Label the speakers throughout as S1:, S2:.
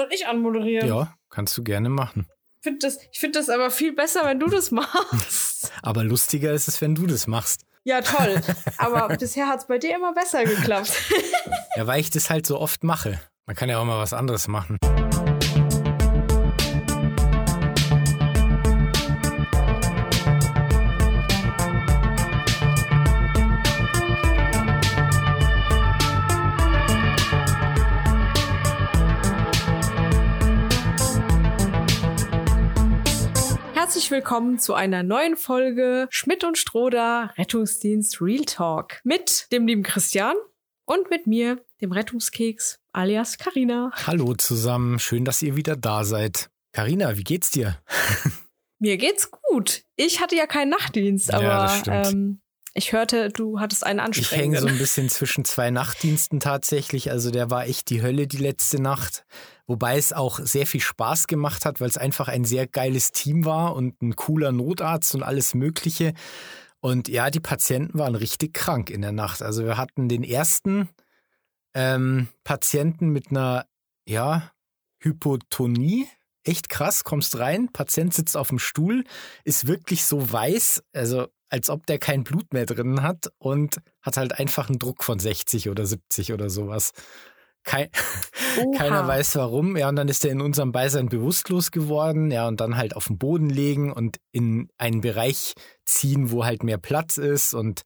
S1: Soll ich anmoderieren?
S2: Ja, kannst du gerne machen.
S1: Ich finde das, find das aber viel besser, wenn du das machst.
S2: aber lustiger ist es, wenn du das machst.
S1: Ja, toll. Aber bisher hat es bei dir immer besser geklappt.
S2: ja, weil ich das halt so oft mache. Man kann ja auch mal was anderes machen.
S1: Herzlich willkommen zu einer neuen Folge Schmidt und Stroder Rettungsdienst Real Talk mit dem lieben Christian und mit mir, dem Rettungskeks alias Karina.
S2: Hallo zusammen, schön, dass ihr wieder da seid. Karina, wie geht's dir?
S1: mir geht's gut. Ich hatte ja keinen Nachtdienst, aber ja, ähm, ich hörte, du hattest einen anstrengenden.
S2: Ich hänge so ein bisschen zwischen zwei Nachtdiensten tatsächlich. Also der war echt die Hölle die letzte Nacht. Wobei es auch sehr viel Spaß gemacht hat, weil es einfach ein sehr geiles Team war und ein cooler Notarzt und alles Mögliche. Und ja, die Patienten waren richtig krank in der Nacht. Also wir hatten den ersten ähm, Patienten mit einer, ja, Hypotonie. Echt krass, kommst rein, Patient sitzt auf dem Stuhl, ist wirklich so weiß, also als ob der kein Blut mehr drin hat und hat halt einfach einen Druck von 60 oder 70 oder sowas. Kein, keiner weiß warum. Ja, und dann ist er in unserem Beisein bewusstlos geworden. Ja, und dann halt auf den Boden legen und in einen Bereich ziehen, wo halt mehr Platz ist. Und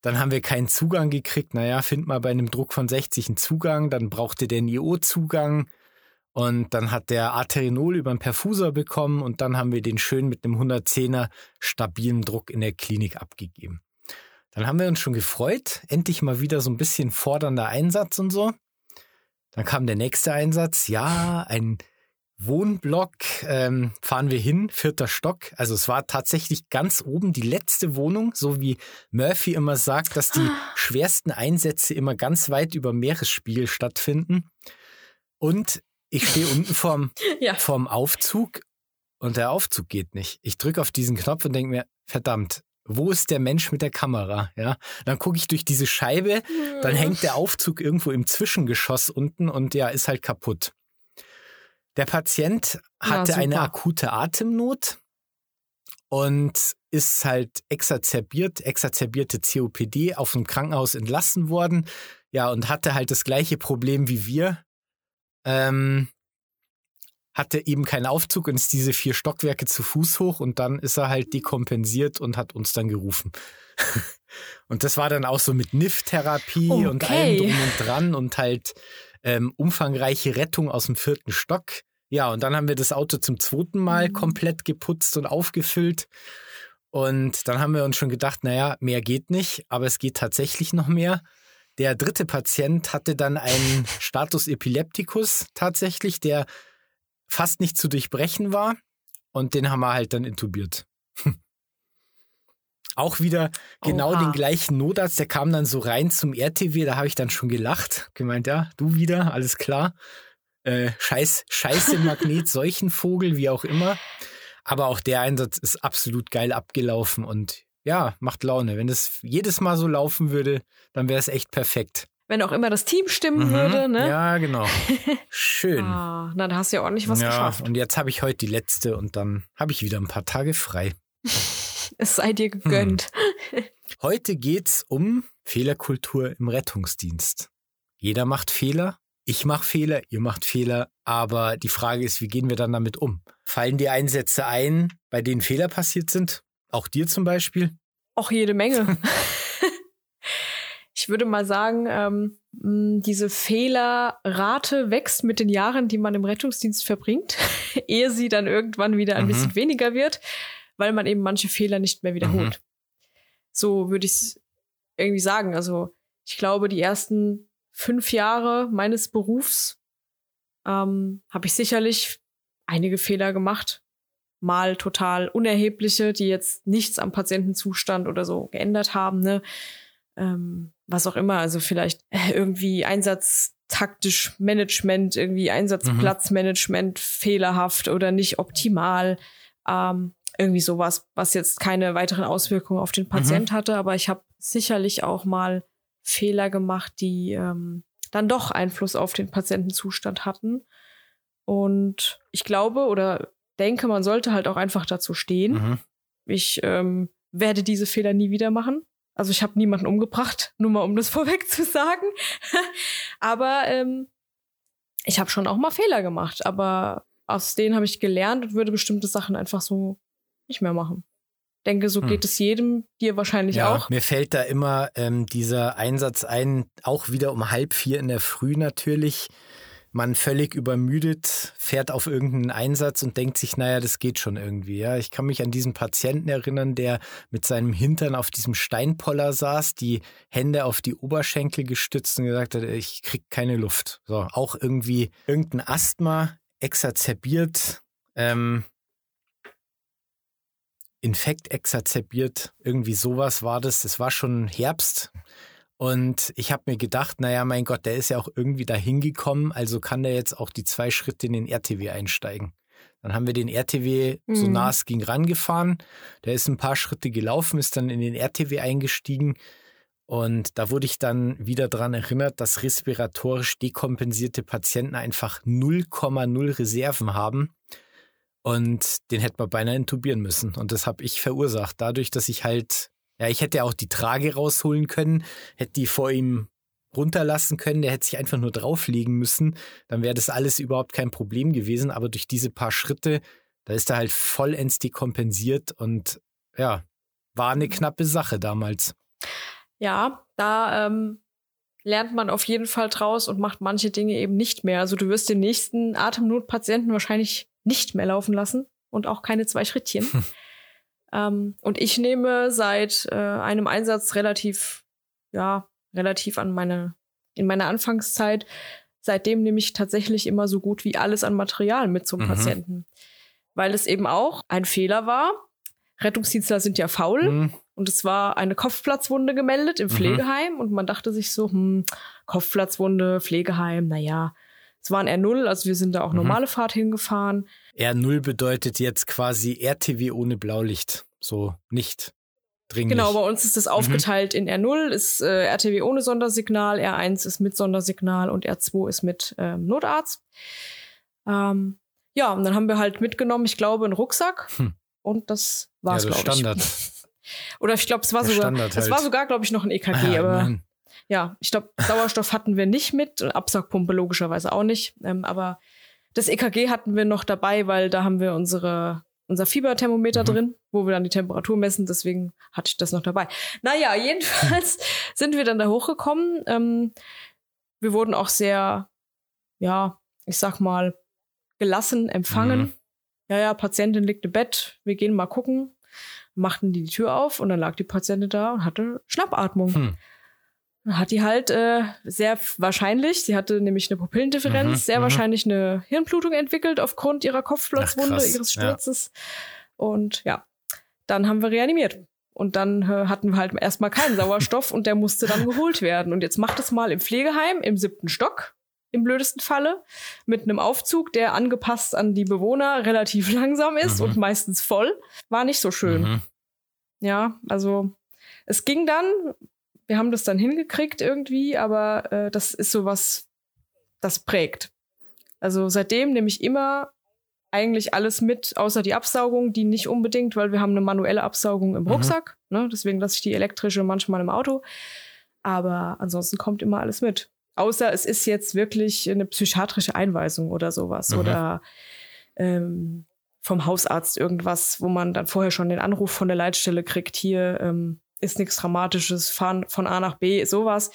S2: dann haben wir keinen Zugang gekriegt. Naja, find mal bei einem Druck von 60 einen Zugang. Dann brauchte der einen IO-Zugang. Und dann hat der Arterinol über einen Perfusor bekommen und dann haben wir den schön mit einem 110er stabilen Druck in der Klinik abgegeben. Dann haben wir uns schon gefreut, endlich mal wieder so ein bisschen fordernder Einsatz und so. Dann kam der nächste Einsatz, ja, ein Wohnblock, ähm, fahren wir hin, vierter Stock. Also es war tatsächlich ganz oben die letzte Wohnung, so wie Murphy immer sagt, dass die ah. schwersten Einsätze immer ganz weit über Meeresspiegel stattfinden. Und ich stehe unten vorm, ja. vorm Aufzug und der Aufzug geht nicht. Ich drücke auf diesen Knopf und denke mir, verdammt, wo ist der Mensch mit der Kamera? Ja, dann gucke ich durch diese Scheibe, dann hängt der Aufzug irgendwo im Zwischengeschoss unten und ja, ist halt kaputt. Der Patient hatte ja, eine akute Atemnot und ist halt exazerbiert, exazerbierte COPD auf dem Krankenhaus entlassen worden. Ja, und hatte halt das gleiche Problem wie wir ähm, hatte eben keinen Aufzug und ist diese vier Stockwerke zu Fuß hoch und dann ist er halt dekompensiert und hat uns dann gerufen. und das war dann auch so mit NIF-Therapie okay. und allem drum und dran und halt ähm, umfangreiche Rettung aus dem vierten Stock. Ja, und dann haben wir das Auto zum zweiten Mal mhm. komplett geputzt und aufgefüllt. Und dann haben wir uns schon gedacht, naja, mehr geht nicht, aber es geht tatsächlich noch mehr. Der dritte Patient hatte dann einen Status Epilepticus tatsächlich, der fast nicht zu durchbrechen war. Und den haben wir halt dann intubiert. Auch wieder genau Oha. den gleichen Notarzt, der kam dann so rein zum RTW, da habe ich dann schon gelacht. Gemeint, ja, du wieder, alles klar. Äh, scheiß, scheiße Magnet, Seuchenvogel, wie auch immer. Aber auch der Einsatz ist absolut geil abgelaufen und ja, macht Laune. Wenn es jedes Mal so laufen würde, dann wäre es echt perfekt.
S1: Wenn auch immer das Team stimmen mhm. würde, ne?
S2: Ja, genau. Schön.
S1: ah, na, da hast du ja ordentlich was ja, geschafft.
S2: Und jetzt habe ich heute die letzte und dann habe ich wieder ein paar Tage frei.
S1: es sei dir gegönnt.
S2: Hm. Heute geht's um Fehlerkultur im Rettungsdienst. Jeder macht Fehler, ich mache Fehler, ihr macht Fehler, aber die Frage ist, wie gehen wir dann damit um? Fallen die Einsätze ein, bei denen Fehler passiert sind? Auch dir zum Beispiel?
S1: Auch jede Menge. ich würde mal sagen, ähm, diese Fehlerrate wächst mit den Jahren, die man im Rettungsdienst verbringt, ehe sie dann irgendwann wieder ein mhm. bisschen weniger wird, weil man eben manche Fehler nicht mehr wiederholt. Mhm. So würde ich es irgendwie sagen. Also ich glaube, die ersten fünf Jahre meines Berufs ähm, habe ich sicherlich einige Fehler gemacht mal total unerhebliche, die jetzt nichts am Patientenzustand oder so geändert haben, ne? Ähm, was auch immer, also vielleicht irgendwie einsatztaktisch Management, irgendwie Einsatzplatzmanagement mhm. fehlerhaft oder nicht optimal. Ähm, irgendwie sowas, was jetzt keine weiteren Auswirkungen auf den Patient mhm. hatte, aber ich habe sicherlich auch mal Fehler gemacht, die ähm, dann doch Einfluss auf den Patientenzustand hatten. Und ich glaube oder denke, man sollte halt auch einfach dazu stehen. Mhm. Ich ähm, werde diese Fehler nie wieder machen. Also ich habe niemanden umgebracht, nur mal um das vorweg zu sagen. aber ähm, ich habe schon auch mal Fehler gemacht. Aber aus denen habe ich gelernt und würde bestimmte Sachen einfach so nicht mehr machen. Denke, so hm. geht es jedem, dir wahrscheinlich ja, auch.
S2: Mir fällt da immer ähm, dieser Einsatz ein, auch wieder um halb vier in der Früh natürlich man völlig übermüdet fährt auf irgendeinen Einsatz und denkt sich, naja, das geht schon irgendwie. Ja, ich kann mich an diesen Patienten erinnern, der mit seinem Hintern auf diesem Steinpoller saß, die Hände auf die Oberschenkel gestützt und gesagt hat, ich krieg keine Luft. So, auch irgendwie irgendein Asthma exacerbiert, ähm, Infekt exacerbiert, irgendwie sowas war das. Es war schon Herbst und ich habe mir gedacht, naja, mein Gott, der ist ja auch irgendwie da hingekommen, also kann der jetzt auch die zwei Schritte in den RTW einsteigen. Dann haben wir den RTW mhm. so nah es ging rangefahren. Der ist ein paar Schritte gelaufen, ist dann in den RTW eingestiegen. Und da wurde ich dann wieder daran erinnert, dass respiratorisch dekompensierte Patienten einfach 0,0 Reserven haben. Und den hätte man beinahe intubieren müssen. Und das habe ich verursacht, dadurch, dass ich halt ja, ich hätte auch die Trage rausholen können, hätte die vor ihm runterlassen können, der hätte sich einfach nur drauflegen müssen, dann wäre das alles überhaupt kein Problem gewesen, aber durch diese paar Schritte, da ist er halt vollends dekompensiert und ja, war eine knappe Sache damals.
S1: Ja, da ähm, lernt man auf jeden Fall draus und macht manche Dinge eben nicht mehr. Also du wirst den nächsten Atemnotpatienten wahrscheinlich nicht mehr laufen lassen und auch keine zwei Schrittchen. Ähm, und ich nehme seit äh, einem Einsatz relativ, ja, relativ an meine, in meiner Anfangszeit, seitdem nehme ich tatsächlich immer so gut wie alles an Material mit zum mhm. Patienten. Weil es eben auch ein Fehler war. Rettungsdienstler sind ja faul. Mhm. Und es war eine Kopfplatzwunde gemeldet im mhm. Pflegeheim. Mhm. Und man dachte sich so, hm, Kopfplatzwunde, Pflegeheim, naja, es waren R0, also wir sind da auch mhm. normale Fahrt hingefahren.
S2: R0 bedeutet jetzt quasi RTW ohne Blaulicht. So nicht dringlich.
S1: Genau, bei uns ist das mhm. aufgeteilt mhm. in R0 ist äh, RTW ohne Sondersignal, R1 ist mit Sondersignal und R2 ist mit ähm, Notarzt. Ähm, ja, und dann haben wir halt mitgenommen, ich glaube, einen Rucksack. Hm. Und das war's, ja, glaube ich. Standard. Oder ich glaube, es war Der sogar, es halt. war sogar, glaube ich, noch ein EKG, ah, aber Mann. Ja, ich glaube, Sauerstoff hatten wir nicht mit, Absaugpumpe logischerweise auch nicht. Ähm, aber das EKG hatten wir noch dabei, weil da haben wir unsere, unser Fieberthermometer mhm. drin, wo wir dann die Temperatur messen. Deswegen hatte ich das noch dabei. Naja, jedenfalls sind wir dann da hochgekommen. Ähm, wir wurden auch sehr, ja, ich sag mal, gelassen empfangen. Mhm. Ja, ja, Patientin liegt im Bett, wir gehen mal gucken. Machten die die Tür auf und dann lag die Patientin da und hatte Schnappatmung. Hm hat die halt äh, sehr wahrscheinlich, sie hatte nämlich eine Pupillendifferenz, mhm, sehr mhm. wahrscheinlich eine Hirnblutung entwickelt aufgrund ihrer Kopfplatzwunde, Ach, ihres Sturzes. Ja. Und ja, dann haben wir reanimiert. Und dann äh, hatten wir halt erstmal keinen Sauerstoff und der musste dann geholt werden. Und jetzt macht es mal im Pflegeheim im siebten Stock, im blödesten Falle, mit einem Aufzug, der angepasst an die Bewohner relativ langsam ist mhm. und meistens voll. War nicht so schön. Mhm. Ja, also es ging dann, wir haben das dann hingekriegt irgendwie, aber äh, das ist sowas, das prägt. Also seitdem nehme ich immer eigentlich alles mit, außer die Absaugung, die nicht unbedingt, weil wir haben eine manuelle Absaugung im mhm. Rucksack. Mhm. Ne? Deswegen lasse ich die elektrische manchmal im Auto. Aber ansonsten kommt immer alles mit. Außer es ist jetzt wirklich eine psychiatrische Einweisung oder sowas. Mhm. Oder ähm, vom Hausarzt irgendwas, wo man dann vorher schon den Anruf von der Leitstelle kriegt, hier, ähm, ist nichts Dramatisches, fahren von A nach B, sowas.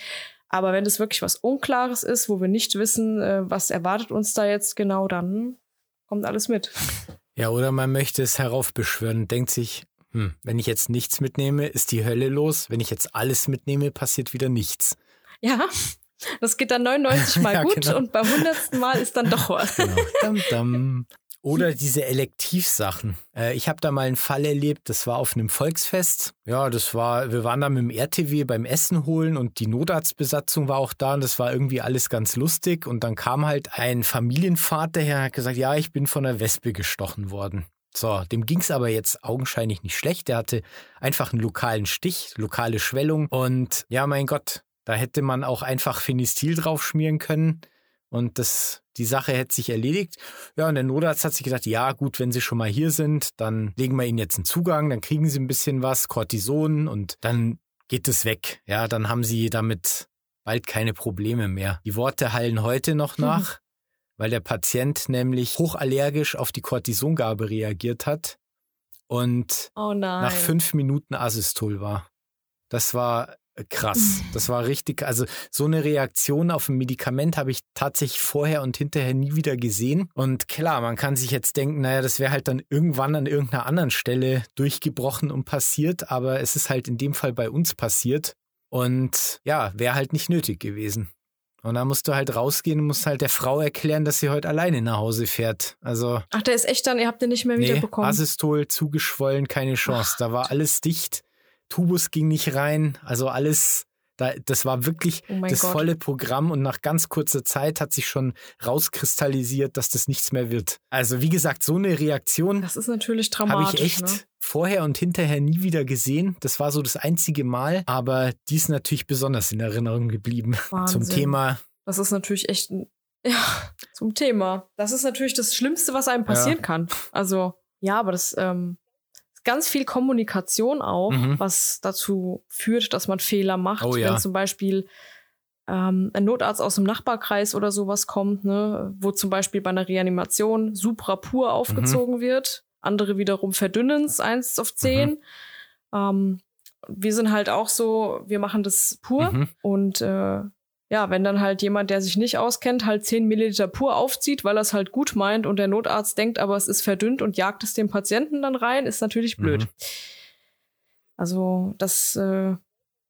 S1: Aber wenn es wirklich was Unklares ist, wo wir nicht wissen, äh, was erwartet uns da jetzt genau, dann kommt alles mit.
S2: Ja, oder man möchte es heraufbeschwören, denkt sich, hm, wenn ich jetzt nichts mitnehme, ist die Hölle los. Wenn ich jetzt alles mitnehme, passiert wieder nichts.
S1: Ja, das geht dann 99 Mal ja, gut genau. und beim 100. Mal ist dann doch was. Genau. Dam,
S2: dam. Oder diese Elektivsachen. Äh, ich habe da mal einen Fall erlebt, das war auf einem Volksfest. Ja, das war, wir waren da mit dem RTW beim Essen holen und die Notarztbesatzung war auch da und das war irgendwie alles ganz lustig. Und dann kam halt ein Familienvater her und hat gesagt, ja, ich bin von einer Wespe gestochen worden. So, dem ging es aber jetzt augenscheinlich nicht schlecht. Der hatte einfach einen lokalen Stich, lokale Schwellung. Und ja, mein Gott, da hätte man auch einfach Phenistil drauf schmieren können und das, die Sache hätte sich erledigt. Ja, und der Notarzt hat sich gedacht, ja gut, wenn Sie schon mal hier sind, dann legen wir Ihnen jetzt einen Zugang, dann kriegen Sie ein bisschen was, Cortison und dann geht es weg. Ja, dann haben Sie damit bald keine Probleme mehr. Die Worte hallen heute noch nach, weil der Patient nämlich hochallergisch auf die Cortisongabe reagiert hat und
S1: Oh
S2: nach fünf Minuten Asystol war. Das war krass. Das war richtig. Also so eine Reaktion auf ein Medikament habe ich tatsächlich vorher und hinterher nie wieder gesehen. Und klar, man kann sich jetzt denken, naja, das wäre halt dann irgendwann an irgendeiner anderen Stelle durchgebrochen und passiert, aber es ist halt in dem Fall bei uns passiert. Und ja, wäre halt nicht nötig gewesen. Und dann musst du halt rausgehen und musst halt der Frau erklären, dass sie heute alleine nach Hause fährt. Also
S1: Ach, der ist echt dann, ihr habt den nicht mehr
S2: Nee,
S1: wiederbekommen.
S2: Asystol zugeschwollen, keine Chance. Da war alles dicht. Tubus ging nicht rein. Also alles, da, das war wirklich
S1: Oh
S2: das
S1: Gott.
S2: volle Programm und nach ganz kurzer Zeit hat sich schon rauskristallisiert, dass das nichts mehr wird. Also wie gesagt, so eine Reaktion
S1: das ist natürlich
S2: habe
S1: dramatisch.
S2: ich echt
S1: Ne?
S2: vorher und hinterher nie wieder gesehen. Das war so das einzige Mal, aber die ist natürlich besonders in Erinnerung geblieben.
S1: Wahnsinn.
S2: Zum Thema
S1: Das ist natürlich echt ein, ja, zum Thema. Das ist natürlich das Schlimmste, was einem passieren kann. Also, ja, aber das ähm, ganz viel Kommunikation auch,
S2: Mhm.
S1: was dazu führt, dass man Fehler macht.
S2: Oh ja.
S1: Wenn zum Beispiel ähm, ein Notarzt aus dem Nachbarkreis oder sowas kommt, ne, wo zum Beispiel bei einer Reanimation Supra pur aufgezogen wird, andere wiederum verdünnen es 1 auf 10. Ähm, wir sind halt auch so, wir machen das pur.
S2: Mhm.
S1: Und äh, ja, wenn dann halt jemand, der sich nicht auskennt, halt 10 Milliliter pur aufzieht, weil er es halt gut meint und der Notarzt denkt, aber es ist verdünnt und jagt es dem Patienten dann rein, ist natürlich blöd.
S2: Mhm.
S1: Also das äh,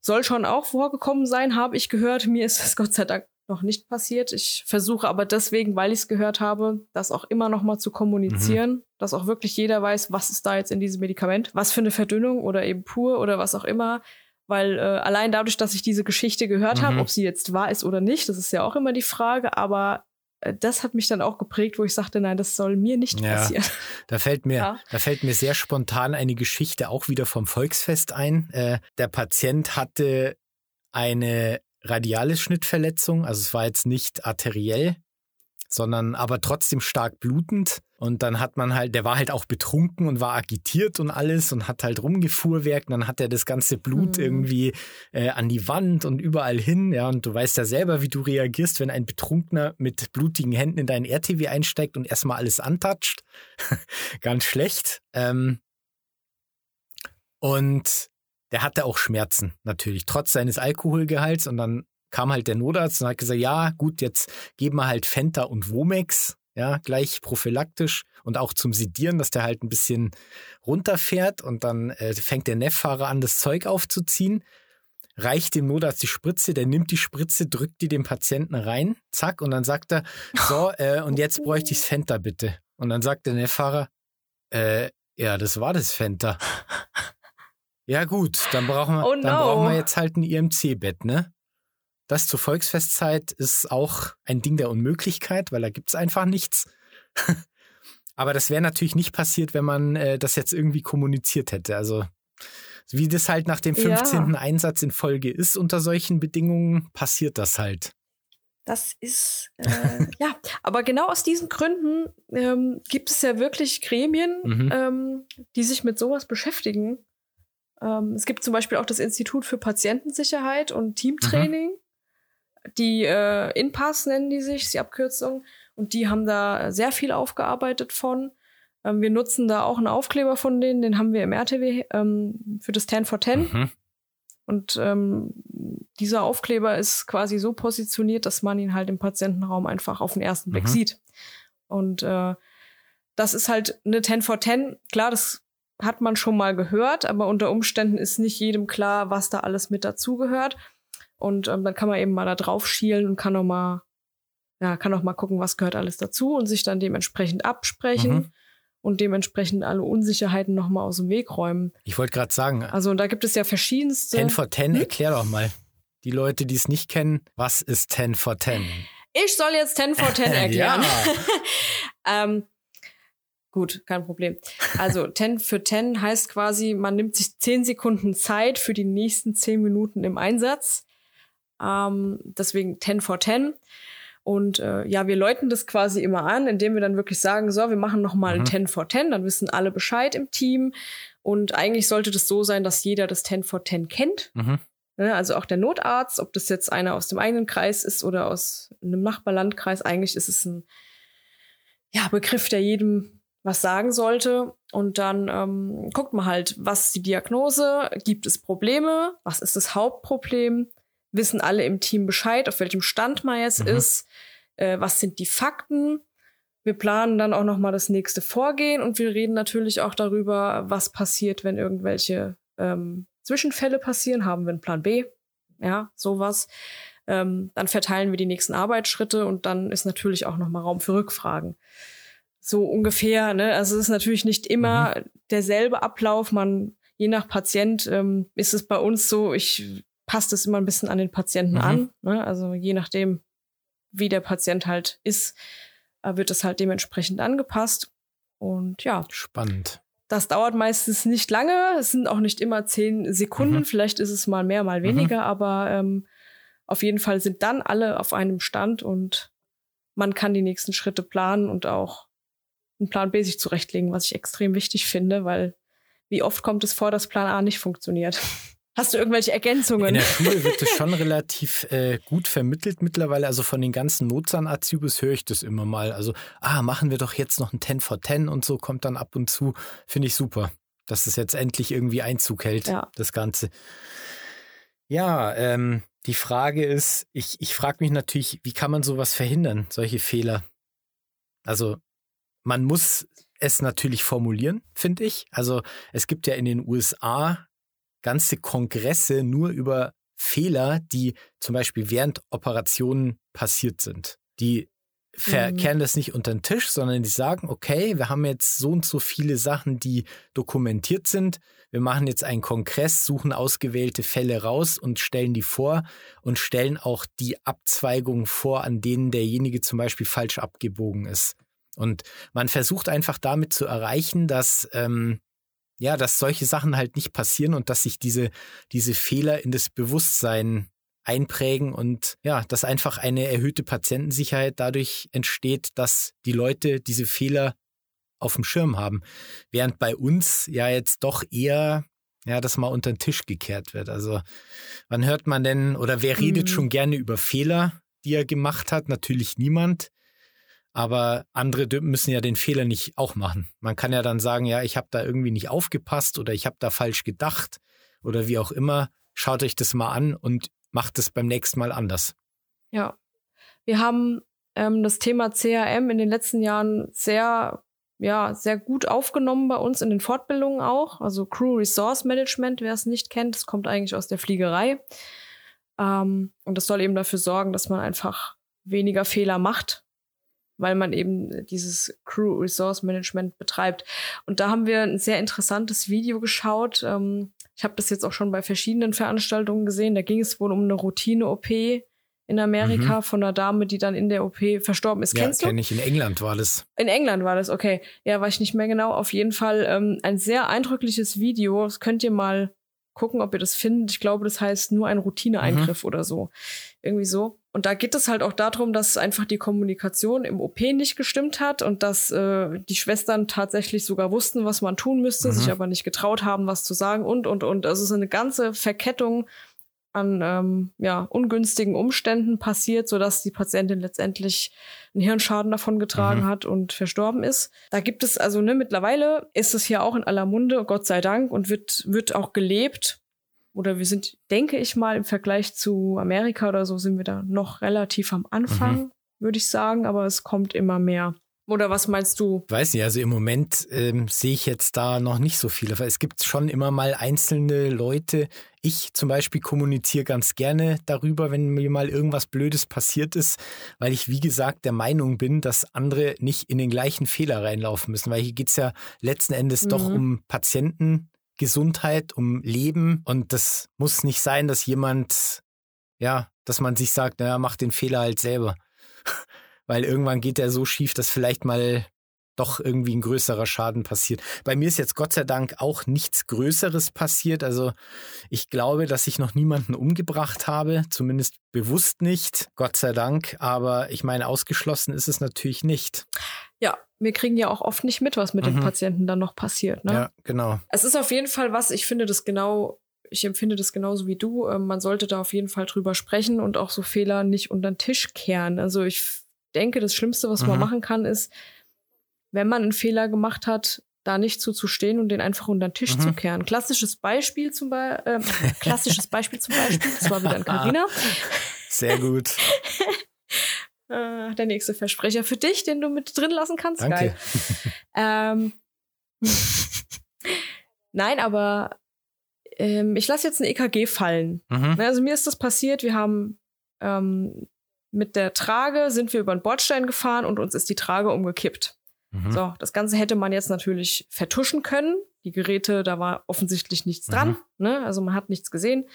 S1: soll schon auch vorgekommen sein, habe ich gehört. Mir ist das Gott sei Dank noch nicht passiert. Ich versuche aber deswegen, weil ich es gehört habe, das auch immer noch mal zu kommunizieren, dass auch wirklich jeder weiß, was ist da jetzt in diesem Medikament, was für eine Verdünnung oder eben pur oder was auch immer. Weil äh, allein dadurch, dass ich diese Geschichte gehört habe,
S2: Mhm.
S1: ob sie jetzt wahr ist oder nicht, das ist ja auch immer die Frage, aber äh, das hat mich dann auch geprägt, wo ich sagte, nein, das soll mir nicht
S2: Ja.
S1: passieren.
S2: Da fällt mir,
S1: Ja.
S2: da fällt mir sehr spontan eine Geschichte auch wieder vom Volksfest ein. Äh, der Patient hatte eine Radialis-Schnittverletzung, also es war jetzt nicht arteriell, sondern aber trotzdem stark blutend. Und dann hat man halt, der war halt auch betrunken und war agitiert und alles und hat halt rumgefuhrwerkt. Und dann hat er das ganze Blut
S1: Mhm.
S2: irgendwie äh, an die Wand und überall hin. Ja, und du weißt ja selber, wie du reagierst, wenn ein Betrunkener mit blutigen Händen in dein RTW einsteigt und erstmal alles antatscht. Ganz schlecht. Ähm, und der hatte auch Schmerzen, natürlich, trotz seines Alkoholgehalts. Und dann kam halt der Notarzt und hat gesagt, ja, gut, jetzt geben wir halt Fenta und Womex, ja, gleich prophylaktisch und auch zum Sedieren, dass der halt ein bisschen runterfährt. Und dann äh, fängt der Neffahrer an, das Zeug aufzuziehen, reicht dem Notarzt die Spritze, der nimmt die Spritze, drückt die dem Patienten rein, zack, und dann sagt er, so, äh, und jetzt bräuchte ich's Fenta bitte. Und dann sagt der Neffahrer, äh, ja, das war das Fenta. Ja, gut, dann brauchen wir,
S1: Oh
S2: dann
S1: no.
S2: brauchen wir jetzt halt ein IMC-Bett, ne? Das zur Volksfestzeit ist auch ein Ding der Unmöglichkeit, weil da gibt's einfach nichts. Aber das wäre natürlich nicht passiert, wenn man äh, das jetzt irgendwie kommuniziert hätte. Also wie das halt nach dem
S1: Ja.
S2: 15. Einsatz in Folge ist unter solchen Bedingungen, passiert das halt.
S1: Das ist, äh, ja, aber genau aus diesen Gründen ähm, gibt es ja wirklich Gremien,
S2: Mhm.
S1: ähm, die sich mit sowas beschäftigen. Ähm, es gibt zum Beispiel auch das Institut für Patientensicherheit und Teamtraining. Die äh, INPAS nennen die sich, die Abkürzung. Und die haben da sehr viel aufgearbeitet von. Ähm, wir nutzen da auch einen Aufkleber von denen, den haben wir im RTW ähm, für das 10 for 10.
S2: Mhm.
S1: Und ähm, dieser Aufkleber ist quasi so positioniert, dass man ihn halt im Patientenraum einfach auf den ersten Blick
S2: Mhm.
S1: sieht. Und äh, das ist halt eine 10 for 10. Klar, das hat man schon mal gehört, aber unter Umständen ist nicht jedem klar, was da alles mit dazugehört. Und ähm, dann kann man eben mal da drauf schielen und kann auch mal, ja, kann auch mal gucken, was gehört alles dazu und sich dann dementsprechend absprechen
S2: Mhm.
S1: und dementsprechend alle Unsicherheiten nochmal aus dem Weg räumen.
S2: Ich wollte gerade sagen,
S1: Also und da gibt es ja verschiedenste.
S2: 10 for 10,
S1: Hm?
S2: erklär doch mal. Die Leute, die es nicht kennen, was ist 10 for 10?
S1: Ich soll jetzt 10 for 10 erklären.
S2: Ja.
S1: ähm, gut, kein Problem. Also 10 für 10 heißt quasi, man nimmt sich 10 Sekunden Zeit für die nächsten 10 Minuten im Einsatz. Ähm, deswegen 10 for 10. Und äh, ja, wir läuten das quasi immer an, indem wir dann wirklich sagen, so, wir machen nochmal mhm. ein 10 for 10, dann wissen alle Bescheid im Team. Und eigentlich sollte das so sein, dass jeder das 10 for 10 kennt. Mhm. Ne, also auch der Notarzt, ob das jetzt einer aus dem eigenen Kreis ist oder aus einem Nachbarlandkreis, eigentlich ist es ein ja, Begriff, der jedem was sagen sollte. Und dann ähm, guckt man halt, was ist die Diagnose, gibt es Probleme, was ist das Hauptproblem, wissen alle im Team Bescheid, auf welchem Stand man jetzt mhm. ist, äh, was sind die Fakten. Wir planen dann auch noch mal das nächste Vorgehen und wir reden natürlich auch darüber, was passiert, wenn irgendwelche ähm, Zwischenfälle passieren. Haben wir einen Plan B? Ja, sowas. Ähm, dann verteilen wir die nächsten Arbeitsschritte und dann ist natürlich auch noch mal Raum für Rückfragen. So ungefähr. Ne? Also es ist natürlich nicht immer mhm. derselbe Ablauf. Man je nach Patient ähm, ist es bei uns so. Ich passt es immer ein bisschen an den Patienten mhm. an. Ne? Also je nachdem, wie der Patient halt ist, äh, wird es halt dementsprechend angepasst. Und ja.
S2: Spannend.
S1: Das dauert meistens nicht lange. Es sind auch nicht immer zehn Sekunden. Mhm. Vielleicht ist es mal mehr, mal weniger. Mhm. Aber ähm, auf jeden Fall sind dann alle auf einem Stand und man kann die nächsten Schritte planen und auch einen Plan B sich zurechtlegen, was ich extrem wichtig finde, weil wie oft kommt es vor, dass Plan A nicht funktioniert? Hast du irgendwelche Ergänzungen?
S2: In der Schule wird es schon relativ äh, gut vermittelt mittlerweile. Also von den ganzen Notzahnazubis höre ich das immer mal. Also, ah, machen wir doch jetzt noch ein 10 for 10 und so kommt dann ab und zu. Finde ich super, dass es jetzt endlich irgendwie Einzug hält, ja. das Ganze. Ja, ähm, die Frage ist, ich, ich frage mich natürlich, wie kann man sowas verhindern, solche Fehler? Also, man muss es natürlich formulieren, finde ich. Also, es gibt ja in den USA ganze Kongresse nur über Fehler, die zum Beispiel während Operationen passiert sind. Die verkehren mhm. das nicht unter den Tisch, sondern die sagen, okay, wir haben jetzt so und so viele Sachen, die dokumentiert sind. Wir machen jetzt einen Kongress, suchen ausgewählte Fälle raus und stellen die vor und stellen auch die Abzweigungen vor, an denen derjenige zum Beispiel falsch abgebogen ist. Und man versucht einfach damit zu erreichen, dass ähm, ja, dass solche Sachen halt nicht passieren und dass sich diese, diese Fehler in das Bewusstsein einprägen und ja, dass einfach eine erhöhte Patientensicherheit dadurch entsteht, dass die Leute diese Fehler auf dem Schirm haben. Während bei uns ja jetzt doch eher, ja, das mal unter den Tisch gekehrt wird. Also, wann hört man denn oder wer redet mhm. schon gerne über Fehler, die er gemacht hat? Natürlich niemand. Aber andere müssen ja den Fehler nicht auch machen. Man kann ja dann sagen, ja, ich habe da irgendwie nicht aufgepasst oder ich habe da falsch gedacht oder wie auch immer. Schaut euch das mal an und macht es beim nächsten Mal anders.
S1: Ja, wir haben ähm, das Thema CRM in den letzten Jahren sehr, ja, sehr gut aufgenommen bei uns in den Fortbildungen auch. Also Crew Resource Management, wer es nicht kennt, das kommt eigentlich aus der Fliegerei. Ähm, und das soll eben dafür sorgen, dass man einfach weniger Fehler macht weil man eben dieses Crew Resource Management betreibt. Und da haben wir ein sehr interessantes Video geschaut. Ähm, ich habe das jetzt auch schon bei verschiedenen Veranstaltungen gesehen. Da ging es wohl um eine Routine-OP in Amerika mhm. von einer Dame, die dann in der OP verstorben ist.
S2: Ja,
S1: Kennst
S2: du? Kenn ich. In England war das.
S1: In England war das, okay. Ja, weiß ich nicht mehr genau. Auf jeden Fall ähm, ein sehr eindrückliches Video. Das könnt ihr mal gucken, ob ihr das findet. Ich glaube, das heißt nur ein Routineeingriff mhm. oder so. Irgendwie so. Und da geht es halt auch darum, dass einfach die Kommunikation im OP nicht gestimmt hat und dass äh, die Schwestern tatsächlich sogar wussten, was man tun müsste, mhm. sich aber nicht getraut haben, was zu sagen und, und, und. Also es ist eine ganze Verkettung an ähm, ja, ungünstigen Umständen passiert, sodass die Patientin letztendlich einen Hirnschaden davon getragen mhm. hat und verstorben ist. Da gibt es also, ne, mittlerweile ist es hier auch in aller Munde, Gott sei Dank, und wird, wird auch gelebt. Oder wir sind, denke ich mal, im Vergleich zu Amerika oder so, sind wir da noch relativ am Anfang, mhm. würde ich sagen, aber es kommt immer mehr. Oder was meinst du?
S2: Weiß nicht, also im Moment ähm, sehe ich jetzt da noch nicht so viele. Es gibt schon immer mal einzelne Leute. Ich zum Beispiel kommuniziere ganz gerne darüber, wenn mir mal irgendwas Blödes passiert ist, weil ich, wie gesagt, der Meinung bin, dass andere nicht in den gleichen Fehler reinlaufen müssen. Weil hier geht es ja letzten Endes mhm. doch um Patientengesundheit, um Leben. Und das muss nicht sein, dass jemand, ja, dass man sich sagt, naja, mach den Fehler halt selber weil irgendwann geht der so schief, dass vielleicht mal doch irgendwie ein größerer Schaden passiert. Bei mir ist jetzt Gott sei Dank auch nichts Größeres passiert. Also ich glaube, dass ich noch niemanden umgebracht habe, zumindest bewusst nicht, Gott sei Dank. Aber ich meine, ausgeschlossen ist es natürlich nicht.
S1: Ja, wir kriegen ja auch oft nicht mit, was mit mhm. den Patienten dann noch passiert. Ne? Ja,
S2: genau.
S1: Es ist auf jeden Fall was, ich finde das genau ich empfinde das genauso wie du. Ähm, man sollte da auf jeden Fall drüber sprechen und auch so Fehler nicht unter den Tisch kehren. Also ich denke, das Schlimmste, was mhm. man machen kann, ist, wenn man einen Fehler gemacht hat, da nicht zuzustehen und den einfach unter den Tisch mhm. zu kehren. Klassisches Beispiel zum Beispiel, äh, klassisches Beispiel zum Beispiel, das war wieder ein Carina.
S2: Sehr gut.
S1: äh, der nächste Versprecher für dich, den du mit drin lassen kannst.
S2: Danke.
S1: Geil. ähm, Nein, aber ähm, ich lasse jetzt ein EKG fallen. Mhm. Ne, also mir ist das passiert, wir haben ähm, mit der Trage sind wir über den Bordstein gefahren und uns ist die Trage umgekippt. Mhm. So, das Ganze hätte man jetzt natürlich vertuschen können. Die Geräte, da war offensichtlich nichts dran. Mhm. Ne? Also man hat nichts gesehen.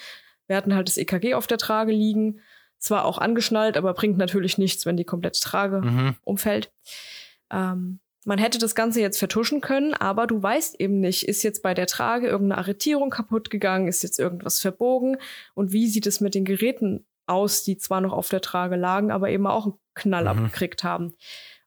S1: Wir hatten halt das EKG auf der Trage liegen. Zwar auch angeschnallt, aber bringt natürlich nichts, wenn die komplette Trage mhm. umfällt. Ähm, man hätte das Ganze jetzt vertuschen können, aber du weißt eben nicht, ist jetzt bei der Trage irgendeine Arretierung kaputt gegangen, ist jetzt irgendwas verbogen und wie sieht es mit den Geräten aus, die zwar noch auf der Trage lagen, aber eben auch einen Knall mhm. abgekriegt haben.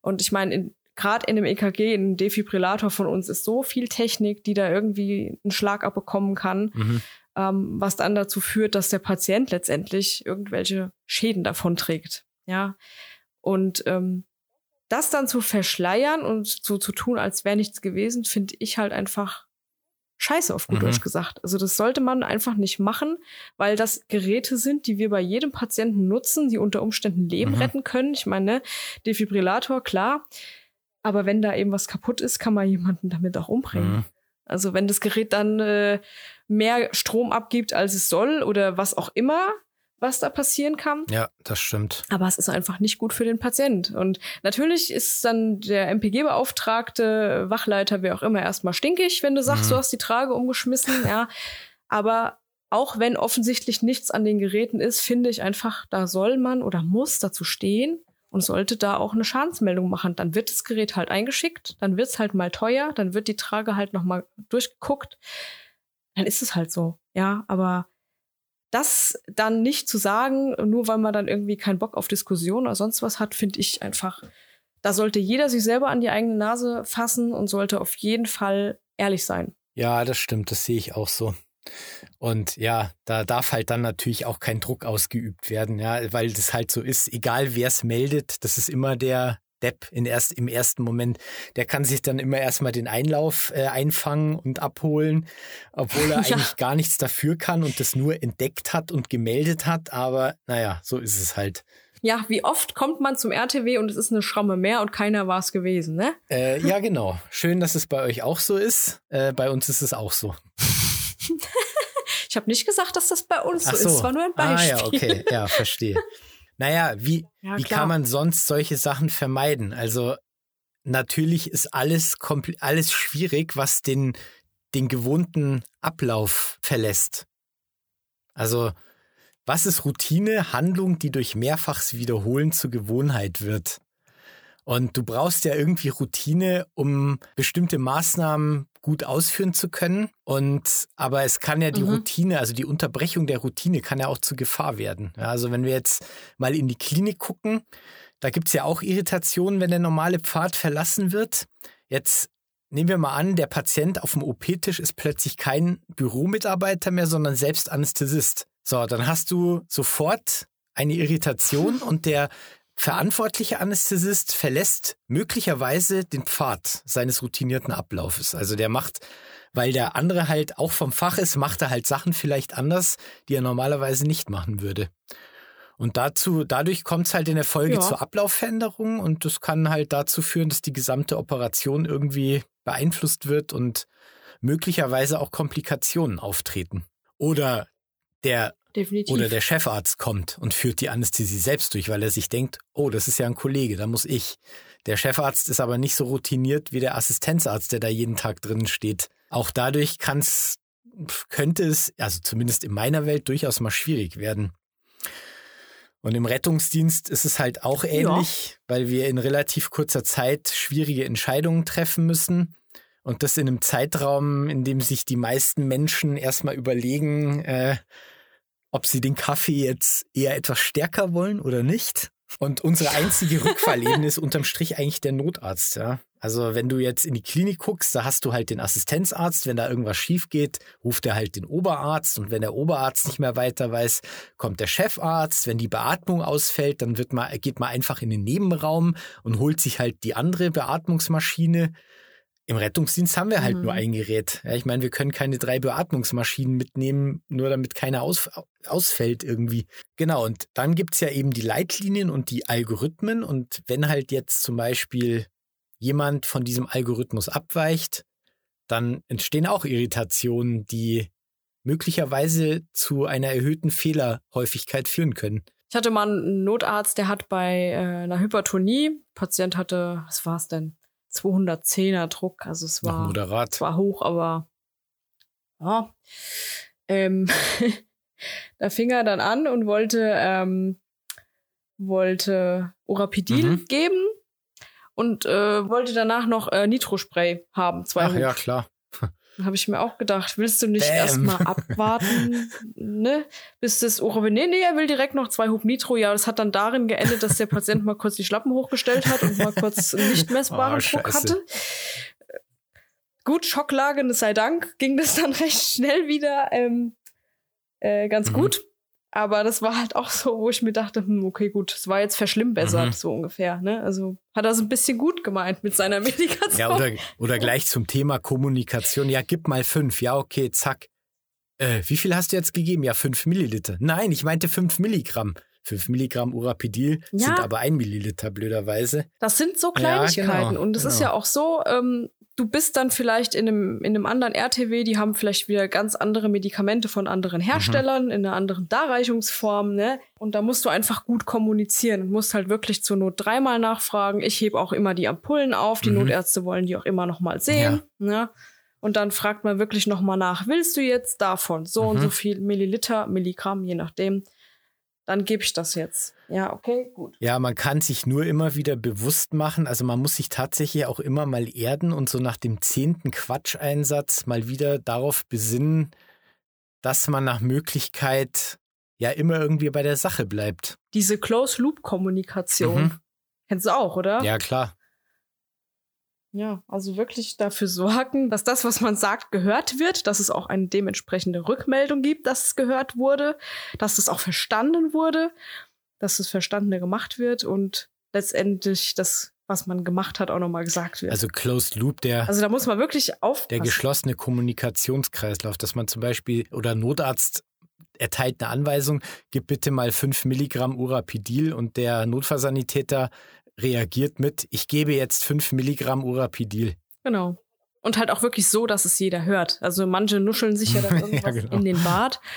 S1: Und ich meine, gerade in dem EKG, in einem Defibrillator von uns ist so viel Technik, die da irgendwie einen Schlag abbekommen kann, mhm. Ähm, was dann dazu führt, dass der Patient letztendlich irgendwelche Schäden davon trägt. Ja. Und ähm, das dann zu verschleiern und so zu tun, als wäre nichts gewesen, finde ich halt einfach scheiße auf gut mhm. Deutsch gesagt. Also das sollte man einfach nicht machen, weil das Geräte sind, die wir bei jedem Patienten nutzen, die unter Umständen Leben mhm. retten können. Ich meine, ne, Defibrillator, klar. Aber wenn da eben was kaputt ist, kann man jemanden damit auch umbringen. Mhm. Also wenn das Gerät dann äh, mehr Strom abgibt, als es soll oder was auch immer, was da passieren kann.
S2: Ja, das stimmt.
S1: Aber es ist einfach nicht gut für den Patient. Und natürlich ist dann der MPG-Beauftragte, Wachleiter, wer auch immer, erstmal stinkig, wenn du sagst, mhm. du hast die Trage umgeschmissen, ja. Aber auch wenn offensichtlich nichts an den Geräten ist, finde ich einfach, da soll man oder muss dazu stehen und sollte da auch eine Schadensmeldung machen. Dann wird das Gerät halt eingeschickt, dann wird es halt mal teuer, dann wird die Trage halt nochmal durchgeguckt. Dann ist es halt so. Ja, aber das dann nicht zu sagen, nur weil man dann irgendwie keinen Bock auf Diskussion oder sonst was hat, finde ich einfach, da sollte jeder sich selber an die eigene Nase fassen und sollte auf jeden Fall ehrlich sein.
S2: Ja, das stimmt, das sehe ich auch so. Und ja, da darf halt dann natürlich auch kein Druck ausgeübt werden, ja, weil das halt so ist, egal wer es meldet, das ist immer der, Depp in erst, im ersten Moment, der kann sich dann immer erstmal den Einlauf äh, einfangen und abholen, obwohl er ja. eigentlich gar nichts dafür kann und das nur entdeckt hat und gemeldet hat. Aber naja, so ist es halt.
S1: Ja, wie oft kommt man zum RTW und es ist eine Schramme mehr und keiner war es gewesen, ne?
S2: Äh, ja, genau. Schön, dass es bei euch auch so ist. Äh, bei uns ist es auch so.
S1: ich habe nicht gesagt, dass das bei uns so, so, ist. Es war nur ein Beispiel.
S2: Ah ja, okay, ja, verstehe. Naja, wie, ja, wie kann man sonst solche Sachen vermeiden? Also natürlich ist alles, alles schwierig, was den, den gewohnten Ablauf verlässt. Also was ist Routine, Handlung, die durch mehrfaches Wiederholen zur Gewohnheit wird? Und du brauchst ja irgendwie Routine, um bestimmte Maßnahmen gut ausführen zu können. Und aber es kann ja die mhm. Routine, also die Unterbrechung der Routine, kann ja auch zu Gefahr werden. Ja, also wenn wir jetzt mal in die Klinik gucken, da gibt's ja auch Irritationen, wenn der normale Pfad verlassen wird. Jetzt nehmen wir mal an, der Patient auf dem OP-Tisch ist plötzlich kein Büromitarbeiter mehr, sondern selbst Anästhesist. So, dann hast du sofort eine Irritation und der verantwortliche Anästhesist verlässt möglicherweise den Pfad seines routinierten Ablaufes. Also der macht, weil der andere halt auch vom Fach ist, macht er halt Sachen vielleicht anders, die er normalerweise nicht machen würde. Und dazu, dadurch kommt es halt in der Folge ja. zur Ablaufveränderung und das kann halt dazu führen, dass die gesamte Operation irgendwie beeinflusst wird und möglicherweise auch Komplikationen auftreten. Oder der
S1: Definitiv.
S2: Oder der Chefarzt kommt und führt die Anästhesie selbst durch, weil er sich denkt, oh, das ist ja ein Kollege, da muss ich. Der Chefarzt ist aber nicht so routiniert wie der Assistenzarzt, der da jeden Tag drin steht. Auch dadurch kann's, könnte es, also zumindest in meiner Welt, durchaus mal schwierig werden. Und im Rettungsdienst ist es halt auch ähnlich, ja. weil wir in relativ kurzer Zeit schwierige Entscheidungen treffen müssen. Und das in einem Zeitraum, in dem sich die meisten Menschen erstmal überlegen, äh, ob sie den Kaffee jetzt eher etwas stärker wollen oder nicht. Und unsere einzige Rückfallebene ist unterm Strich eigentlich der Notarzt, ja. Also wenn du jetzt in die Klinik guckst, da hast du halt den Assistenzarzt. Wenn da irgendwas schief geht, ruft er halt den Oberarzt. Und wenn der Oberarzt nicht mehr weiter weiß, kommt der Chefarzt. Wenn die Beatmung ausfällt, dann wird man, geht man einfach in den Nebenraum und holt sich halt die andere Beatmungsmaschine. Im Rettungsdienst haben wir halt mhm. nur ein Gerät. Ja, ich meine, wir können keine drei Beatmungsmaschinen mitnehmen, nur damit keiner aus, ausfällt irgendwie. Genau, und dann gibt's ja eben die Leitlinien und die Algorithmen. Und wenn halt jetzt zum Beispiel jemand von diesem Algorithmus abweicht, dann entstehen auch Irritationen, die möglicherweise zu einer erhöhten Fehlerhäufigkeit führen können.
S1: Ich hatte mal einen Notarzt, der hat bei äh, einer Hypertonie, Patient hatte, was war es denn? 210er Druck. Also es war,
S2: moderat.
S1: Es war hoch, aber ja. Ähm, da fing er dann an und wollte, ähm, wollte Orapidil mhm. geben und äh, wollte danach noch äh, Nitrospray haben. Zwei
S2: Ach hoch. ja, klar.
S1: Habe ich mir auch gedacht, willst du nicht erstmal abwarten, ne? Bis das Ohren. Nee, nee, er will direkt noch zwei Hub Nitro. Ja, das hat dann darin geendet, dass der Patient mal kurz die Schlappen hochgestellt hat und mal kurz einen nicht messbaren oh, Druck hatte. Gut, Schocklage, sei Dank, ging das dann recht schnell wieder ähm, äh, ganz mhm. gut. Aber das war halt auch so, wo ich mir dachte, hm, okay, gut, es war jetzt verschlimmbessert, mhm. so ungefähr. Ne? Also hat er es ein bisschen gut gemeint mit seiner Medikation.
S2: Ja, oder, oder gleich zum Thema Kommunikation. Ja, gib mal fünf. Ja, okay, zack. Äh, wie viel hast du jetzt gegeben? Ja, fünf Milliliter. Nein, ich meinte fünf Milligramm. 5 Milligramm Urapidil ja. sind aber ein Milliliter, blöderweise.
S1: Das sind so Kleinigkeiten. Ja, genau, und es genau. ist ja auch so, ähm, du bist dann vielleicht in einem, in einem anderen RTW, die haben vielleicht wieder ganz andere Medikamente von anderen mhm. Herstellern, mhm. in einer anderen Darreichungsform, ne? Und da musst du einfach gut kommunizieren und musst halt wirklich zur Not dreimal nachfragen. Ich hebe auch immer die Ampullen auf, die mhm. Notärzte wollen die auch immer noch mal sehen, ja. ne? Und dann fragt man wirklich noch mal nach, willst du jetzt davon so mhm. und so viel Milliliter, Milligramm, je nachdem, dann gebe ich das jetzt. Ja, okay, gut.
S2: Ja, man kann sich nur immer wieder bewusst machen, also man muss sich tatsächlich auch immer mal erden und so nach dem zehnten Quatscheinsatz mal wieder darauf besinnen, dass man nach Möglichkeit ja immer irgendwie bei der Sache bleibt.
S1: Diese Close-Loop-Kommunikation. Mhm. Kennst du auch, oder?
S2: Ja, klar.
S1: Ja, also wirklich dafür sorgen, dass das, was man sagt, gehört wird, dass es auch eine dementsprechende Rückmeldung gibt, dass es gehört wurde, dass es auch verstanden wurde, dass das Verstandene gemacht wird und letztendlich das, was man gemacht hat, auch nochmal gesagt wird.
S2: Also Closed Loop, der.
S1: Also da muss man wirklich auf.
S2: Der geschlossene Kommunikationskreislauf, dass man zum Beispiel oder Notarzt erteilt eine Anweisung, gib bitte mal fünf Milligramm Urapidil und der Notfallsanitäter reagiert mit, ich gebe jetzt fünf Milligramm Urapidil.
S1: Genau. Und halt auch wirklich so, dass es jeder hört. Also manche nuscheln sich ja dann irgendwas ja, genau. in den Bart.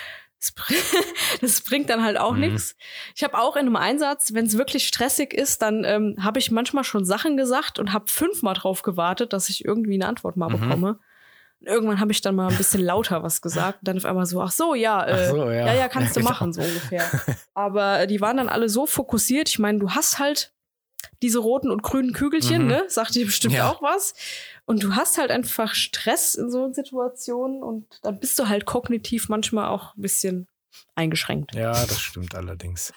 S1: Das, bringt dann halt auch mhm. nichts. Ich habe auch in einem Einsatz, wenn es wirklich stressig ist, dann ähm, habe ich manchmal schon Sachen gesagt und habe fünfmal drauf gewartet, dass ich irgendwie eine Antwort mal mhm. bekomme. Und irgendwann habe ich dann mal ein bisschen lauter was gesagt und dann auf einmal so, ach so, ja, äh, ach so, ja. ja, ja, kannst du machen, so ungefähr. Aber äh, die waren dann alle so fokussiert. Ich meine, du hast halt diese roten und grünen Kügelchen, mhm. ne? Sagt dir bestimmt ja. auch was. Und du hast halt einfach Stress in so Situationen und dann bist du halt kognitiv manchmal auch ein bisschen eingeschränkt.
S2: Ja, das stimmt allerdings.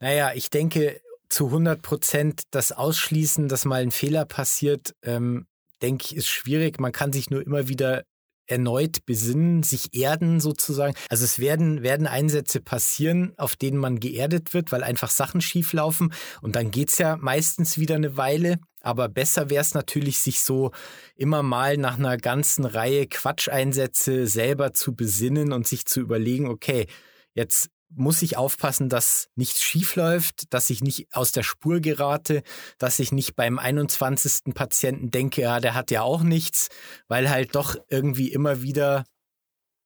S2: Naja, ich denke zu 100 Prozent das Ausschließen, dass mal ein Fehler passiert, ähm, denke ich, ist schwierig. Man kann sich nur immer wieder erneut besinnen, sich erden sozusagen. Also es werden, werden Einsätze passieren, auf denen man geerdet wird, weil einfach Sachen schieflaufen und dann geht's ja meistens wieder eine Weile. Aber besser wäre es natürlich, sich so immer mal nach einer ganzen Reihe Quatscheinsätze selber zu besinnen und sich zu überlegen, okay, jetzt muss ich aufpassen, dass nichts schief läuft, dass ich nicht aus der Spur gerate, dass ich nicht beim 21. Patienten denke, ja, der hat ja auch nichts, weil halt doch irgendwie immer wieder,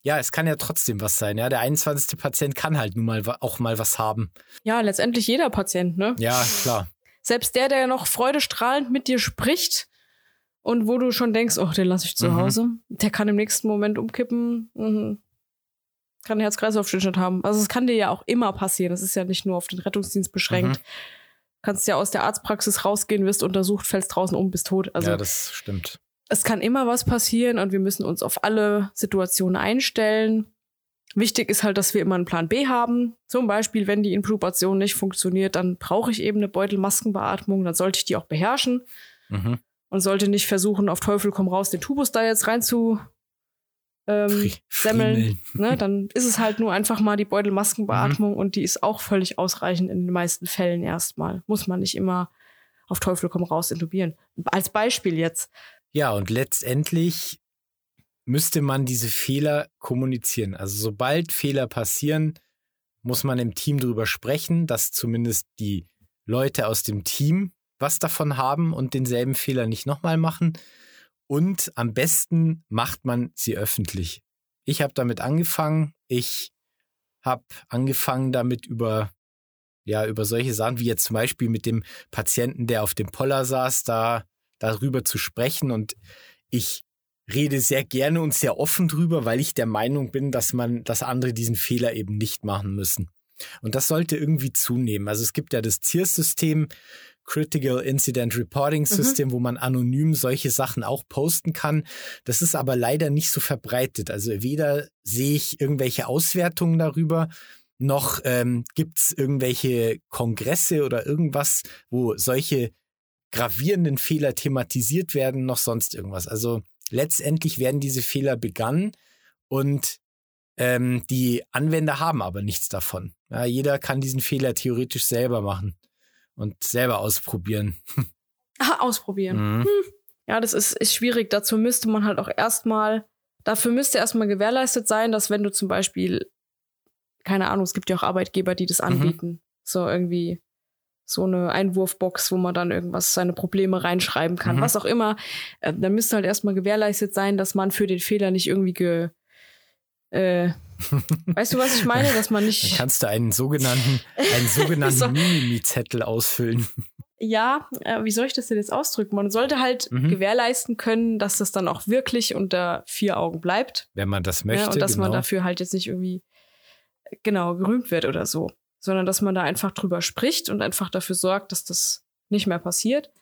S2: ja, es kann ja trotzdem was sein, ja. Der 21. Patient kann halt nun mal auch mal was haben.
S1: Ja, letztendlich jeder Patient, ne?
S2: Ja, klar.
S1: Selbst der, der noch freudestrahlend mit dir spricht und wo du schon denkst, oh, den lasse ich zu mhm. Hause, der kann im nächsten Moment umkippen. Mhm kann Herz-Kreislauf-Stillstand haben. Also es kann dir ja auch immer passieren. Das ist ja nicht nur auf den Rettungsdienst beschränkt. Mhm. Kannst ja aus der Arztpraxis rausgehen, wirst untersucht, fällst draußen um, bist tot. Also
S2: ja, das stimmt.
S1: Es kann immer was passieren und wir müssen uns auf alle Situationen einstellen. Wichtig ist halt, dass wir immer einen Plan B haben. Zum Beispiel, wenn die Intubation nicht funktioniert, dann brauche ich eben eine Beutelmaskenbeatmung, dann sollte ich die auch beherrschen. Mhm. Und sollte nicht versuchen, auf Teufel komm raus, den Tubus da jetzt rein zu ähm, semmeln. Ne? Dann ist es halt nur einfach mal die Beutelmaskenbeatmung mhm. und die ist auch völlig ausreichend in den meisten Fällen erstmal. Muss man nicht immer auf Teufel komm raus intubieren. Als Beispiel jetzt.
S2: Ja, und letztendlich müsste man diese Fehler kommunizieren. Also sobald Fehler passieren, muss man im Team darüber sprechen, dass zumindest die Leute aus dem Team was davon haben und denselben Fehler nicht nochmal machen. Und am besten macht man sie öffentlich. Ich habe damit angefangen. Ich habe angefangen damit über ja über solche Sachen wie jetzt zum Beispiel mit dem Patienten, der auf dem Poller saß, da darüber zu sprechen. Und ich rede sehr gerne und sehr offen drüber, weil ich der Meinung bin, dass man, dass andere diesen Fehler eben nicht machen müssen. Und das sollte irgendwie zunehmen. Also es gibt ja das CIRS-System, Critical Incident Reporting mhm. System, mhm. wo man anonym solche Sachen auch posten kann. Das ist aber leider nicht so verbreitet. Also weder sehe ich irgendwelche Auswertungen darüber, noch ähm, gibt es irgendwelche Kongresse oder irgendwas, wo solche gravierenden Fehler thematisiert werden, noch sonst irgendwas. Also letztendlich werden diese Fehler begangen und ähm, die Anwender haben aber nichts davon. Ja, jeder kann diesen Fehler theoretisch selber machen und selber ausprobieren.
S1: Ah, ausprobieren. Mhm. Hm. Ja, das ist, ist schwierig. Dazu müsste man halt auch erstmal, dafür müsste erstmal gewährleistet sein, dass wenn du zum Beispiel, keine Ahnung, es gibt ja auch Arbeitgeber, die das mhm. anbieten. Mhm. So irgendwie so eine Einwurfbox, wo man dann irgendwas, seine Probleme reinschreiben kann, mhm. was auch immer. Äh, dann müsste halt erstmal gewährleistet sein, dass man für den Fehler nicht irgendwie ge, äh, weißt du, was ich meine? Dass man nicht.
S2: Dann kannst du einen sogenannten, einen sogenannten so. Minimi-Zettel ausfüllen.
S1: Ja, äh, wie soll ich das denn jetzt ausdrücken? Man sollte halt mhm. gewährleisten können, dass das dann auch wirklich unter vier Augen bleibt.
S2: Wenn man das möchte. Ja,
S1: und dass
S2: genau.
S1: man dafür halt jetzt nicht irgendwie genau gerühmt wird oder so sondern dass man da einfach drüber spricht und einfach dafür sorgt, dass das nicht mehr passiert.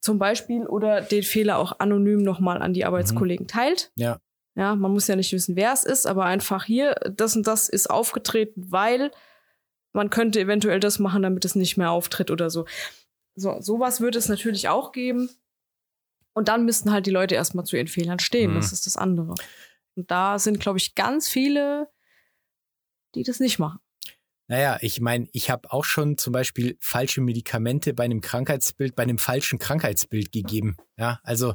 S1: Zum Beispiel oder den Fehler auch anonym nochmal an die Arbeitskollegen mhm. teilt.
S2: Ja.
S1: Ja, man muss ja nicht wissen, wer es ist, aber einfach hier, das und das ist aufgetreten, weil man könnte eventuell das machen, damit es nicht mehr auftritt oder so. So, sowas würde es natürlich auch geben. Und dann müssten halt die Leute erstmal zu ihren Fehlern stehen. Mhm. Das ist das andere. Und da sind, glaube ich, ganz viele, die das nicht machen.
S2: Naja, ich meine, ich habe auch schon zum Beispiel falsche Medikamente bei einem Krankheitsbild, bei einem falschen Krankheitsbild gegeben. Ja, also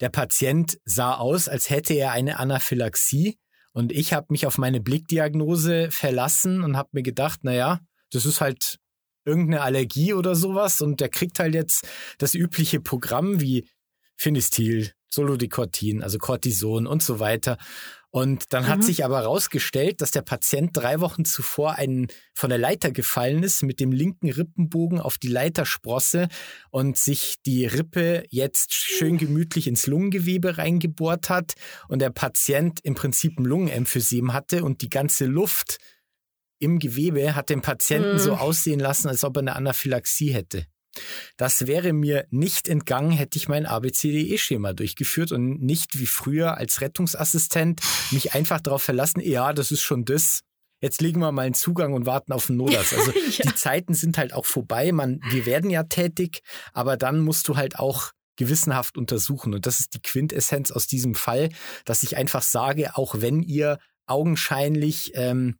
S2: der Patient sah aus, als hätte er eine Anaphylaxie. Und ich habe mich auf meine Blickdiagnose verlassen und habe mir gedacht, naja, das ist halt irgendeine Allergie oder sowas. Und der kriegt halt jetzt das übliche Programm wie Finistil, Solodikortin, also Cortison und so weiter. Und dann mhm. hat sich aber herausgestellt, dass der Patient drei Wochen zuvor einen, von der Leiter gefallen ist mit dem linken Rippenbogen auf die Leitersprosse und sich die Rippe jetzt schön gemütlich ins Lungengewebe reingebohrt hat und der Patient im Prinzip ein Lungenemphysem hatte und die ganze Luft im Gewebe hat den Patienten mhm. so aussehen lassen, als ob er eine Anaphylaxie hätte. Das wäre mir nicht entgangen, hätte ich mein ABCDE-Schema durchgeführt und nicht wie früher als Rettungsassistent mich einfach darauf verlassen, ja, das ist schon das. Jetzt legen wir mal einen Zugang und warten auf einen Notarzt. Also ja. die Zeiten sind halt auch vorbei. Man, wir werden ja tätig, aber dann musst du halt auch gewissenhaft untersuchen. Und das ist die Quintessenz aus diesem Fall, dass ich einfach sage, auch wenn ihr augenscheinlich ähm,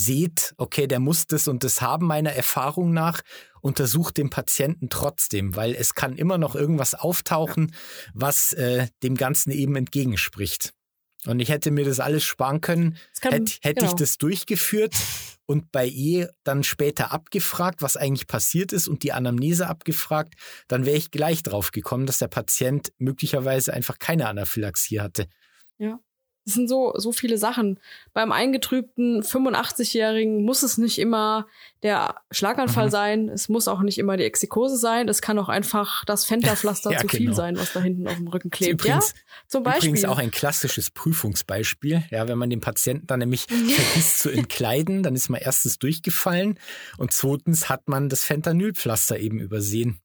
S2: seht, okay, der muss das und das haben meiner Erfahrung nach, untersucht den Patienten trotzdem, weil es kann immer noch irgendwas auftauchen, was äh, dem Ganzen eben entgegenspricht. Und ich hätte mir das alles sparen können, kann, hätte, hätte genau. ich das durchgeführt und bei E dann später abgefragt, was eigentlich passiert ist und die Anamnese abgefragt, dann wäre ich gleich drauf gekommen, dass der Patient möglicherweise einfach keine Anaphylaxie hatte.
S1: Ja. Das sind so, so viele Sachen. Beim eingetrübten 85-Jährigen muss es nicht immer der Schlaganfall mhm. sein. Es muss auch nicht immer die Exikose sein. Es kann auch einfach das Fenterpflaster ja, zu viel genau. sein, was da hinten auf dem Rücken klebt. Übrigens, ja,
S2: zum Beispiel. Übrigens auch ein klassisches Prüfungsbeispiel. Ja, wenn man den Patienten dann nämlich vergisst zu entkleiden, dann ist man erstens durchgefallen und zweitens hat man das Fentanylpflaster eben übersehen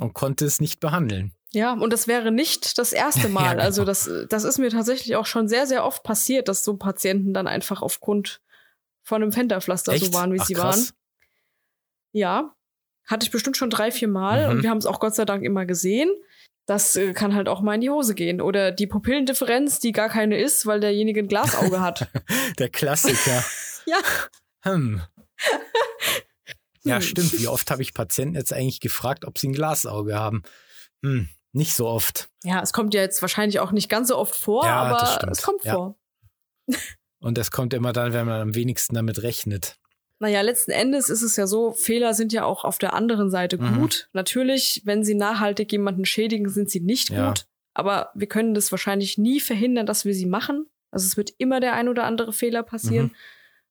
S2: und konnte es nicht behandeln.
S1: Ja, und das wäre nicht das erste Mal. ja, genau. Also das, das ist mir tatsächlich auch schon sehr, sehr oft passiert, dass so Patienten dann einfach aufgrund von einem Fenterpflaster Echt? so waren, wie Ach, sie krass. waren. Ja, hatte ich bestimmt schon drei, vier Mal mhm. und wir haben es auch Gott sei Dank immer gesehen. Das äh, kann halt auch mal in die Hose gehen. Oder die Pupillendifferenz, die gar keine ist, weil derjenige ein Glasauge hat.
S2: Der Klassiker.
S1: ja.
S2: Hm. Ja, hm. stimmt. Wie oft habe ich Patienten jetzt eigentlich gefragt, ob sie ein Glasauge haben? Hm. Nicht so oft.
S1: Ja, es kommt ja jetzt wahrscheinlich auch nicht ganz so oft vor, ja, aber es kommt ja. vor.
S2: Und es kommt immer dann, wenn man am wenigsten damit rechnet.
S1: Naja, letzten Endes ist es ja so, Fehler sind ja auch auf der anderen Seite mhm. gut. Natürlich, wenn sie nachhaltig jemanden schädigen, sind sie nicht ja. gut. Aber wir können das wahrscheinlich nie verhindern, dass wir sie machen. Also es wird immer der ein oder andere Fehler passieren. Mhm.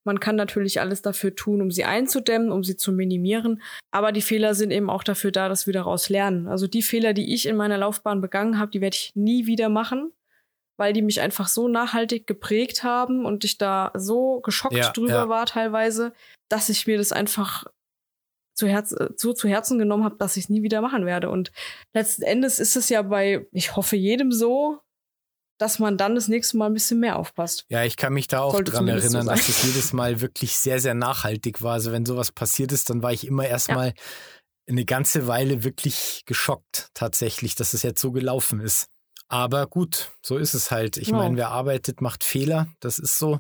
S1: Man kann natürlich alles dafür tun, um sie einzudämmen, um sie zu minimieren. Aber die Fehler sind eben auch dafür da, dass wir daraus lernen. Also die Fehler, die ich in meiner Laufbahn begangen habe, die werde ich nie wieder machen, weil die mich einfach so nachhaltig geprägt haben und ich da so geschockt ja, drüber ja. war teilweise, dass ich mir das einfach zu, Herz, so zu Herzen genommen habe, dass ich es nie wieder machen werde. Und letzten Endes ist es ja bei, ich hoffe, jedem so, dass man dann das nächste Mal ein bisschen mehr aufpasst.
S2: Ja, ich kann mich da auch Sollte dran erinnern, so dass es jedes Mal wirklich sehr, sehr nachhaltig war. Also wenn sowas passiert ist, dann war ich immer erstmal ja. eine ganze Weile wirklich geschockt tatsächlich, dass es jetzt so gelaufen ist. Aber gut, so ist es halt. Ich ja. meine, wer arbeitet, macht Fehler. Das ist so.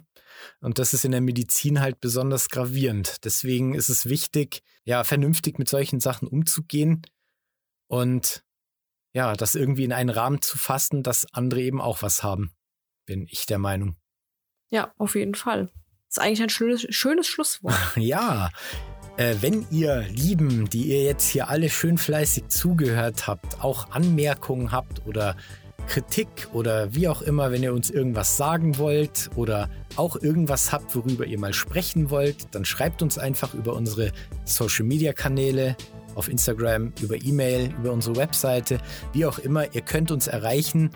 S2: Und das ist in der Medizin halt besonders gravierend. Deswegen ist es wichtig, ja, vernünftig mit solchen Sachen umzugehen und ja, das irgendwie in einen Rahmen zu fassen, dass andere eben auch was haben, bin ich der Meinung.
S1: Ja, auf jeden Fall. Das ist eigentlich ein schönes, schönes Schlusswort.
S2: ja. Äh, wenn ihr Lieben, die ihr jetzt hier alle schön fleißig zugehört habt, auch Anmerkungen habt oder Kritik oder wie auch immer, wenn ihr uns irgendwas sagen wollt oder auch irgendwas habt, worüber ihr mal sprechen wollt, dann schreibt uns einfach über unsere Social-Media-Kanäle auf Instagram, über E-Mail, über unsere Webseite, wie auch immer. Ihr könnt uns erreichen.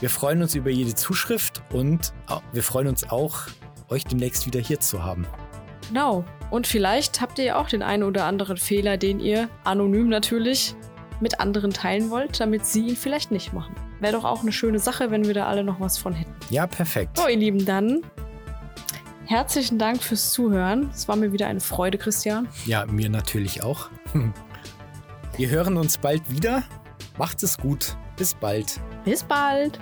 S2: Wir freuen uns über jede Zuschrift und wir freuen uns auch, euch demnächst wieder hier zu haben.
S1: Genau. Und vielleicht habt ihr ja auch den einen oder anderen Fehler, den ihr anonym natürlich mit anderen teilen wollt, damit sie ihn vielleicht nicht machen. Wäre doch auch eine schöne Sache, wenn wir da alle noch was von hätten.
S2: Ja, perfekt.
S1: So, ihr Lieben, dann Herzlichen Dank fürs Zuhören. Es war mir wieder eine Freude, Christian.
S2: Ja, mir natürlich auch. Wir hören uns bald wieder. Macht es gut. Bis bald.
S1: Bis bald.